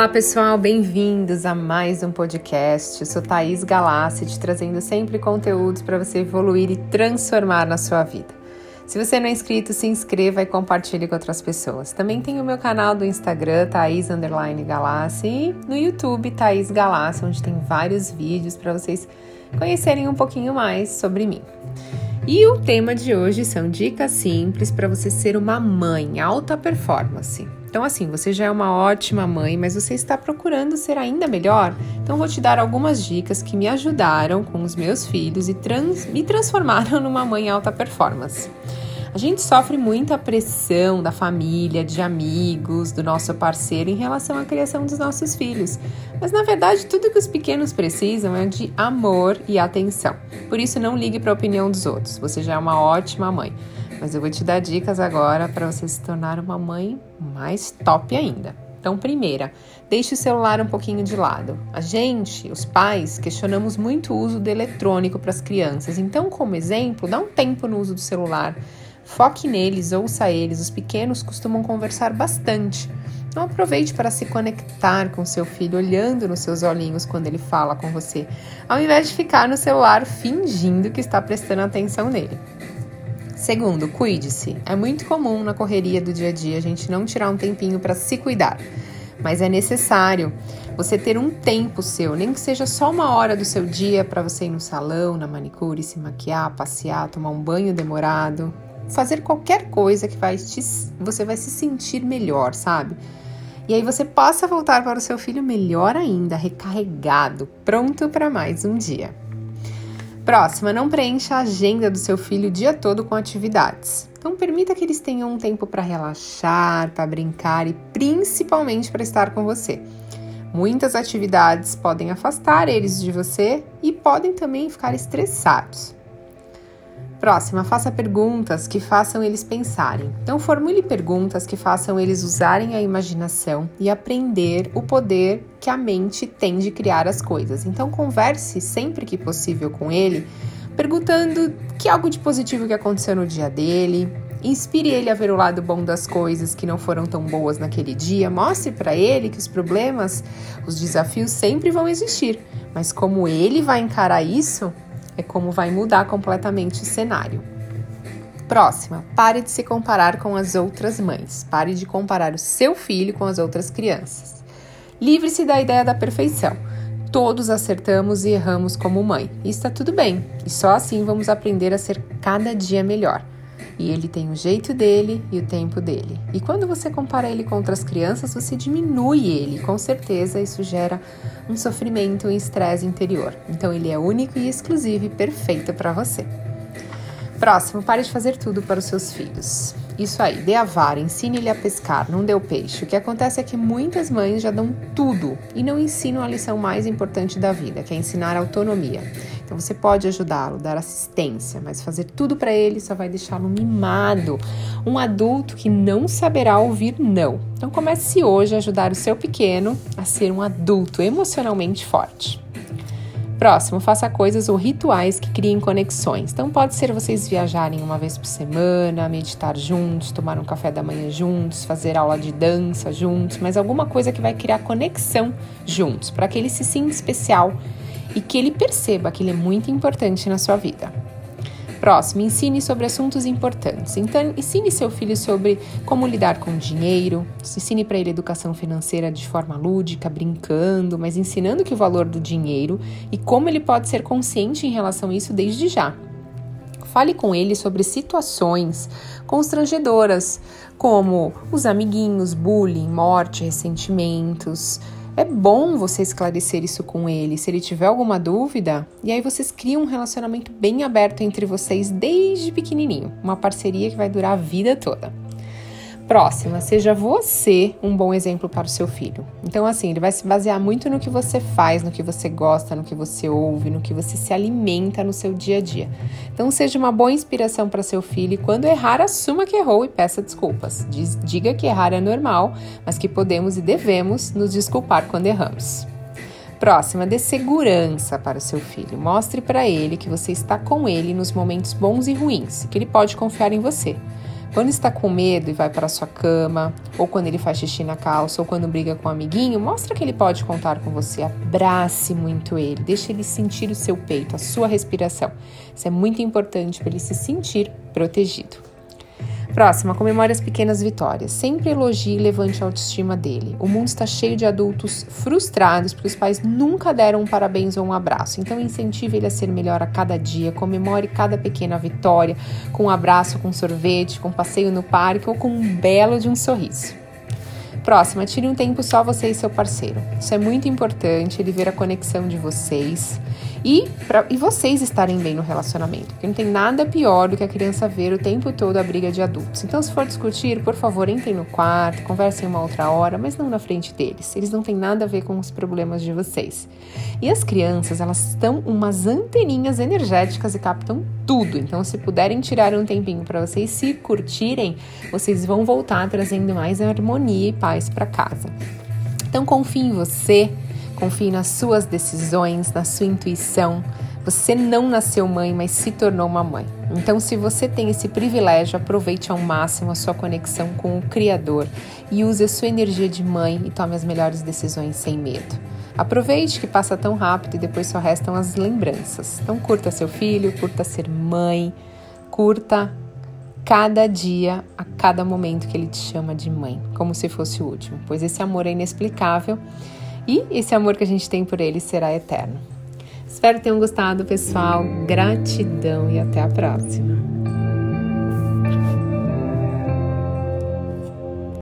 Olá pessoal, bem-vindos a mais um podcast. Eu sou Thaís Galassi, te trazendo sempre conteúdos para você evoluir e transformar na sua vida. Se você não é inscrito, se inscreva e compartilhe com outras pessoas. Também tem o meu canal do Instagram, Thaís Galassi, e no YouTube, Thaís Galassi, onde tem vários vídeos para vocês conhecerem um pouquinho mais sobre mim. E o tema de hoje são dicas simples para você ser uma mãe alta performance. Então, assim, você já é uma ótima mãe, mas você está procurando ser ainda melhor? Então, vou te dar algumas dicas que me ajudaram com os meus filhos e trans me transformaram numa mãe alta performance. A gente sofre muita pressão da família, de amigos, do nosso parceiro em relação à criação dos nossos filhos. Mas na verdade, tudo que os pequenos precisam é de amor e atenção. Por isso, não ligue para a opinião dos outros. Você já é uma ótima mãe mas eu vou te dar dicas agora para você se tornar uma mãe mais top ainda. Então, primeira, deixe o celular um pouquinho de lado. A gente, os pais, questionamos muito o uso do eletrônico para as crianças. Então, como exemplo, dá um tempo no uso do celular. Foque neles, ouça eles. Os pequenos costumam conversar bastante. Então, aproveite para se conectar com seu filho, olhando nos seus olhinhos quando ele fala com você, ao invés de ficar no celular fingindo que está prestando atenção nele. Segundo, cuide-se. É muito comum na correria do dia a dia a gente não tirar um tempinho para se cuidar, mas é necessário você ter um tempo seu, nem que seja só uma hora do seu dia para você ir no salão, na manicure, se maquiar, passear, tomar um banho demorado, fazer qualquer coisa que vai te, você vai se sentir melhor, sabe? E aí você possa voltar para o seu filho melhor ainda, recarregado, pronto para mais um dia. Próxima, não preencha a agenda do seu filho o dia todo com atividades. Então, permita que eles tenham um tempo para relaxar, para brincar e principalmente para estar com você. Muitas atividades podem afastar eles de você e podem também ficar estressados. Próxima, faça perguntas que façam eles pensarem. Então, formule perguntas que façam eles usarem a imaginação e aprender o poder que a mente tem de criar as coisas. Então, converse sempre que possível com ele, perguntando que algo de positivo que aconteceu no dia dele. Inspire ele a ver o lado bom das coisas que não foram tão boas naquele dia. Mostre para ele que os problemas, os desafios sempre vão existir, mas como ele vai encarar isso é como vai mudar completamente o cenário. Próxima, pare de se comparar com as outras mães. Pare de comparar o seu filho com as outras crianças. Livre-se da ideia da perfeição. Todos acertamos e erramos como mãe. E está tudo bem. E só assim vamos aprender a ser cada dia melhor. E ele tem o jeito dele e o tempo dele. E quando você compara ele com outras crianças, você diminui ele. Com certeza isso gera um sofrimento um estresse interior. Então ele é único e exclusivo e perfeito para você. Próximo, pare de fazer tudo para os seus filhos. Isso aí, dê a vara, ensine ele a pescar, não dê o peixe. O que acontece é que muitas mães já dão tudo e não ensinam a lição mais importante da vida, que é ensinar autonomia. Então você pode ajudá-lo, dar assistência, mas fazer tudo para ele só vai deixá-lo mimado, um adulto que não saberá ouvir não. Então comece hoje a ajudar o seu pequeno a ser um adulto emocionalmente forte. Próximo, faça coisas ou rituais que criem conexões. Então, pode ser vocês viajarem uma vez por semana, meditar juntos, tomar um café da manhã juntos, fazer aula de dança juntos, mas alguma coisa que vai criar conexão juntos, para que ele se sinta especial e que ele perceba que ele é muito importante na sua vida. Próximo, ensine sobre assuntos importantes. Então, ensine seu filho sobre como lidar com dinheiro, ensine para ele educação financeira de forma lúdica, brincando, mas ensinando que o valor do dinheiro e como ele pode ser consciente em relação a isso desde já. Fale com ele sobre situações constrangedoras, como os amiguinhos, bullying, morte, ressentimentos é bom você esclarecer isso com ele, se ele tiver alguma dúvida, e aí vocês criam um relacionamento bem aberto entre vocês desde pequenininho, uma parceria que vai durar a vida toda. Próxima, seja você um bom exemplo para o seu filho. Então, assim, ele vai se basear muito no que você faz, no que você gosta, no que você ouve, no que você se alimenta no seu dia a dia. Então, seja uma boa inspiração para seu filho e quando errar, assuma que errou e peça desculpas. Diz, diga que errar é normal, mas que podemos e devemos nos desculpar quando erramos. Próxima, dê segurança para o seu filho. Mostre para ele que você está com ele nos momentos bons e ruins, que ele pode confiar em você. Quando está com medo e vai para sua cama, ou quando ele faz xixi na calça, ou quando briga com um amiguinho, mostra que ele pode contar com você. Abrace muito ele, deixe ele sentir o seu peito, a sua respiração. Isso é muito importante para ele se sentir protegido. Próxima, comemore as pequenas vitórias. Sempre elogie e levante a autoestima dele. O mundo está cheio de adultos frustrados porque os pais nunca deram um parabéns ou um abraço. Então incentive ele a ser melhor a cada dia. Comemore cada pequena vitória com um abraço, com sorvete, com um passeio no parque ou com um belo de um sorriso. Próxima, tire um tempo só você e seu parceiro. Isso é muito importante, ele ver a conexão de vocês e, pra, e vocês estarem bem no relacionamento. Porque não tem nada pior do que a criança ver o tempo todo a briga de adultos. Então, se for discutir, por favor, entrem no quarto, conversem uma outra hora, mas não na frente deles. Eles não têm nada a ver com os problemas de vocês. E as crianças, elas estão umas anteninhas energéticas e captam tudo. Então, se puderem tirar um tempinho para vocês se curtirem, vocês vão voltar trazendo mais harmonia e paz para casa. Então, confie em você Confie nas suas decisões, na sua intuição. Você não nasceu mãe, mas se tornou uma mãe. Então, se você tem esse privilégio, aproveite ao máximo a sua conexão com o Criador e use a sua energia de mãe e tome as melhores decisões sem medo. Aproveite que passa tão rápido e depois só restam as lembranças. Então, curta seu filho, curta ser mãe, curta cada dia, a cada momento que ele te chama de mãe, como se fosse o último, pois esse amor é inexplicável e esse amor que a gente tem por ele será eterno. Espero que tenham gostado, pessoal. Gratidão e até a próxima.